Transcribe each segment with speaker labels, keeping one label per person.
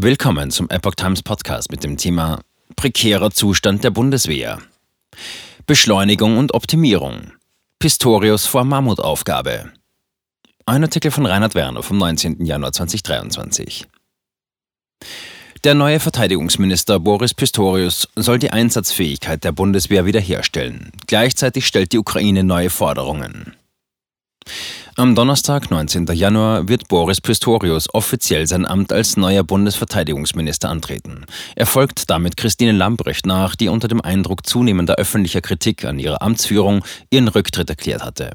Speaker 1: Willkommen zum Epoch Times Podcast mit dem Thema Prekärer Zustand der Bundeswehr. Beschleunigung und Optimierung. Pistorius vor Mammutaufgabe. Ein Artikel von Reinhard Werner vom 19. Januar 2023. Der neue Verteidigungsminister Boris Pistorius soll die Einsatzfähigkeit der Bundeswehr wiederherstellen. Gleichzeitig stellt die Ukraine neue Forderungen. Am Donnerstag, 19. Januar, wird Boris Pistorius offiziell sein Amt als neuer Bundesverteidigungsminister antreten. Er folgt damit Christine Lambrecht nach, die unter dem Eindruck zunehmender öffentlicher Kritik an ihrer Amtsführung ihren Rücktritt erklärt hatte.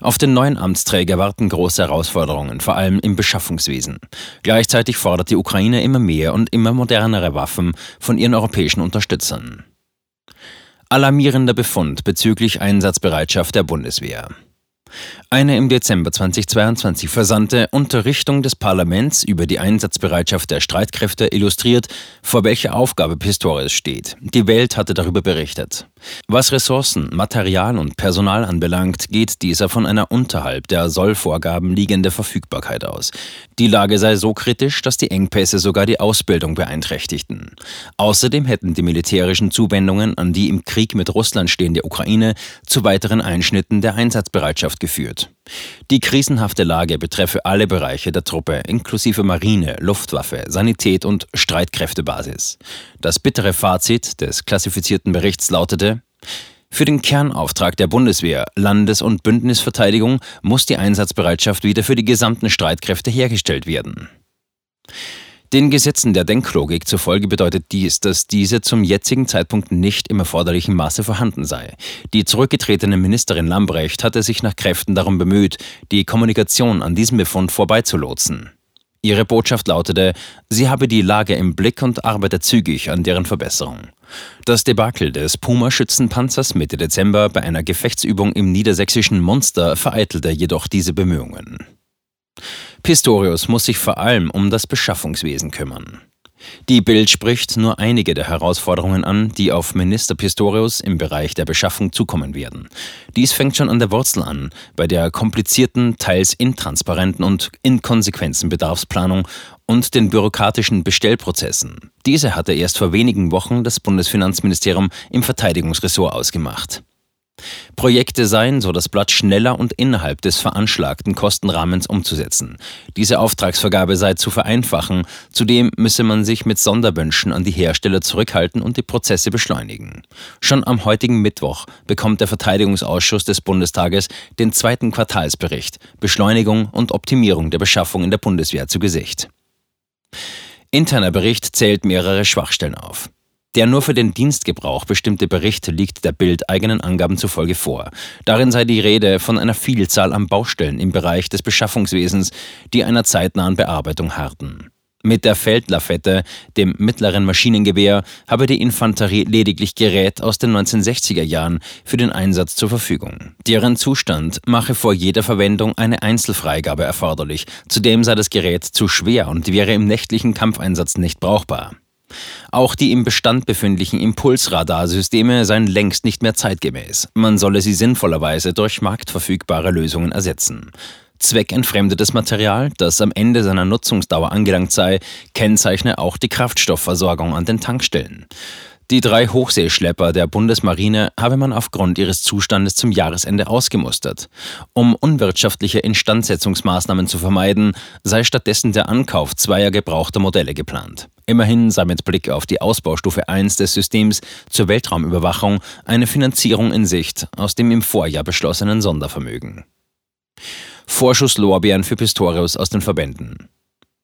Speaker 1: Auf den neuen Amtsträger warten große Herausforderungen, vor allem im Beschaffungswesen. Gleichzeitig fordert die Ukraine immer mehr und immer modernere Waffen von ihren europäischen Unterstützern. Alarmierender Befund bezüglich Einsatzbereitschaft der Bundeswehr. Eine im Dezember 2022 versandte Unterrichtung des Parlaments über die Einsatzbereitschaft der Streitkräfte illustriert, vor welcher Aufgabe Pistorius steht. Die Welt hatte darüber berichtet. Was Ressourcen, Material und Personal anbelangt, geht dieser von einer unterhalb der Sollvorgaben liegende Verfügbarkeit aus. Die Lage sei so kritisch, dass die Engpässe sogar die Ausbildung beeinträchtigten. Außerdem hätten die militärischen Zuwendungen an die im Krieg mit Russland stehende Ukraine zu weiteren Einschnitten der Einsatzbereitschaft geführt. Die krisenhafte Lage betreffe alle Bereiche der Truppe, inklusive Marine, Luftwaffe, Sanität und Streitkräftebasis. Das bittere Fazit des klassifizierten Berichts lautete, für den Kernauftrag der Bundeswehr, Landes- und Bündnisverteidigung muss die Einsatzbereitschaft wieder für die gesamten Streitkräfte hergestellt werden. Den Gesetzen der Denklogik zufolge bedeutet dies, dass diese zum jetzigen Zeitpunkt nicht im erforderlichen Maße vorhanden sei. Die zurückgetretene Ministerin Lambrecht hatte sich nach Kräften darum bemüht, die Kommunikation an diesem Befund vorbeizulotsen. Ihre Botschaft lautete, sie habe die Lage im Blick und arbeite zügig an deren Verbesserung. Das Debakel des Puma-Schützenpanzers Mitte Dezember bei einer Gefechtsübung im niedersächsischen Munster vereitelte jedoch diese Bemühungen. Pistorius muss sich vor allem um das Beschaffungswesen kümmern. Die Bild spricht nur einige der Herausforderungen an, die auf Minister Pistorius im Bereich der Beschaffung zukommen werden. Dies fängt schon an der Wurzel an, bei der komplizierten, teils intransparenten und inkonsequenten Bedarfsplanung und den bürokratischen Bestellprozessen. Diese hatte erst vor wenigen Wochen das Bundesfinanzministerium im Verteidigungsressort ausgemacht. Projekte seien, so das Blatt, schneller und innerhalb des veranschlagten Kostenrahmens umzusetzen. Diese Auftragsvergabe sei zu vereinfachen, zudem müsse man sich mit Sonderwünschen an die Hersteller zurückhalten und die Prozesse beschleunigen. Schon am heutigen Mittwoch bekommt der Verteidigungsausschuss des Bundestages den zweiten Quartalsbericht Beschleunigung und Optimierung der Beschaffung in der Bundeswehr zu Gesicht. Interner Bericht zählt mehrere Schwachstellen auf. Der nur für den Dienstgebrauch bestimmte Bericht liegt der Bild eigenen Angaben zufolge vor. Darin sei die Rede von einer Vielzahl an Baustellen im Bereich des Beschaffungswesens, die einer zeitnahen Bearbeitung harten. Mit der Feldlafette, dem mittleren Maschinengewehr, habe die Infanterie lediglich Gerät aus den 1960er Jahren für den Einsatz zur Verfügung. Deren Zustand mache vor jeder Verwendung eine Einzelfreigabe erforderlich. Zudem sei das Gerät zu schwer und wäre im nächtlichen Kampfeinsatz nicht brauchbar. Auch die im Bestand befindlichen Impulsradarsysteme seien längst nicht mehr zeitgemäß. Man solle sie sinnvollerweise durch marktverfügbare Lösungen ersetzen. Zweckentfremdetes Material, das am Ende seiner Nutzungsdauer angelangt sei, kennzeichne auch die Kraftstoffversorgung an den Tankstellen. Die drei Hochseeschlepper der Bundesmarine habe man aufgrund ihres Zustandes zum Jahresende ausgemustert. Um unwirtschaftliche Instandsetzungsmaßnahmen zu vermeiden, sei stattdessen der Ankauf zweier gebrauchter Modelle geplant. Immerhin sei mit Blick auf die Ausbaustufe 1 des Systems zur Weltraumüberwachung eine Finanzierung in Sicht aus dem im Vorjahr beschlossenen Sondervermögen. Vorschusslorbeeren für Pistorius aus den Verbänden.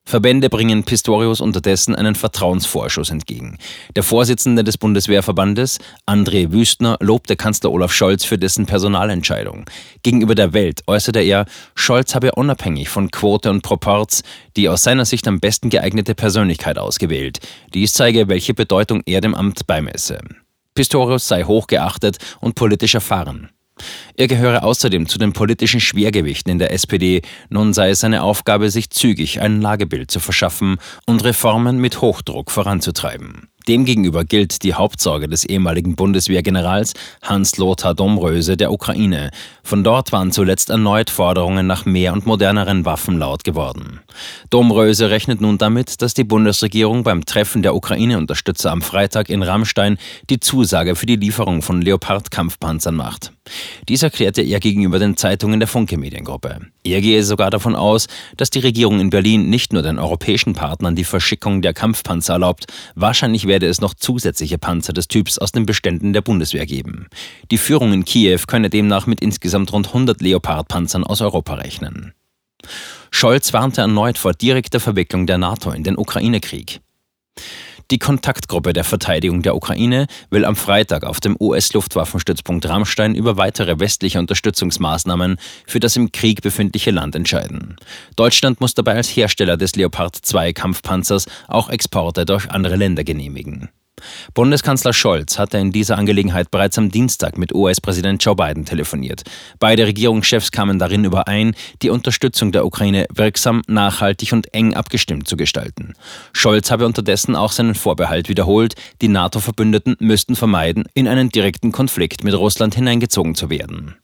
Speaker 1: Verbände bringen Pistorius unterdessen einen Vertrauensvorschuss entgegen. Der Vorsitzende des Bundeswehrverbandes, André Wüstner, lobte Kanzler Olaf Scholz für dessen Personalentscheidung. Gegenüber der Welt äußerte er, Scholz habe unabhängig von Quote und Proports die aus seiner Sicht am besten geeignete Persönlichkeit ausgewählt. Dies zeige, welche Bedeutung er dem Amt beimesse. Pistorius sei hochgeachtet und politisch erfahren. Er gehöre außerdem zu den politischen Schwergewichten in der SPD. Nun sei es seine Aufgabe, sich zügig ein Lagebild zu verschaffen und Reformen mit Hochdruck voranzutreiben. Demgegenüber gilt die Hauptsorge des ehemaligen Bundeswehrgenerals Hans-Lothar Domröse der Ukraine. Von dort waren zuletzt erneut Forderungen nach mehr und moderneren Waffen laut geworden. Domröse rechnet nun damit, dass die Bundesregierung beim Treffen der Ukraine-Unterstützer am Freitag in Rammstein die Zusage für die Lieferung von Leopard-Kampfpanzern macht. Dies erklärte er gegenüber den Zeitungen der Funke Mediengruppe. Er gehe sogar davon aus, dass die Regierung in Berlin nicht nur den europäischen Partnern die Verschickung der Kampfpanzer erlaubt, wahrscheinlich werde es noch zusätzliche Panzer des Typs aus den Beständen der Bundeswehr geben. Die Führung in Kiew könne demnach mit insgesamt rund 100 Leopard-Panzern aus Europa rechnen. Scholz warnte erneut vor direkter Verwicklung der NATO in den Ukraine-Krieg. Die Kontaktgruppe der Verteidigung der Ukraine will am Freitag auf dem US-Luftwaffenstützpunkt Rammstein über weitere westliche Unterstützungsmaßnahmen für das im Krieg befindliche Land entscheiden. Deutschland muss dabei als Hersteller des Leopard 2 Kampfpanzers auch Exporte durch andere Länder genehmigen. Bundeskanzler Scholz hatte in dieser Angelegenheit bereits am Dienstag mit US-Präsident Joe Biden telefoniert. Beide Regierungschefs kamen darin überein, die Unterstützung der Ukraine wirksam, nachhaltig und eng abgestimmt zu gestalten. Scholz habe unterdessen auch seinen Vorbehalt wiederholt, die NATO-Verbündeten müssten vermeiden, in einen direkten Konflikt mit Russland hineingezogen zu werden.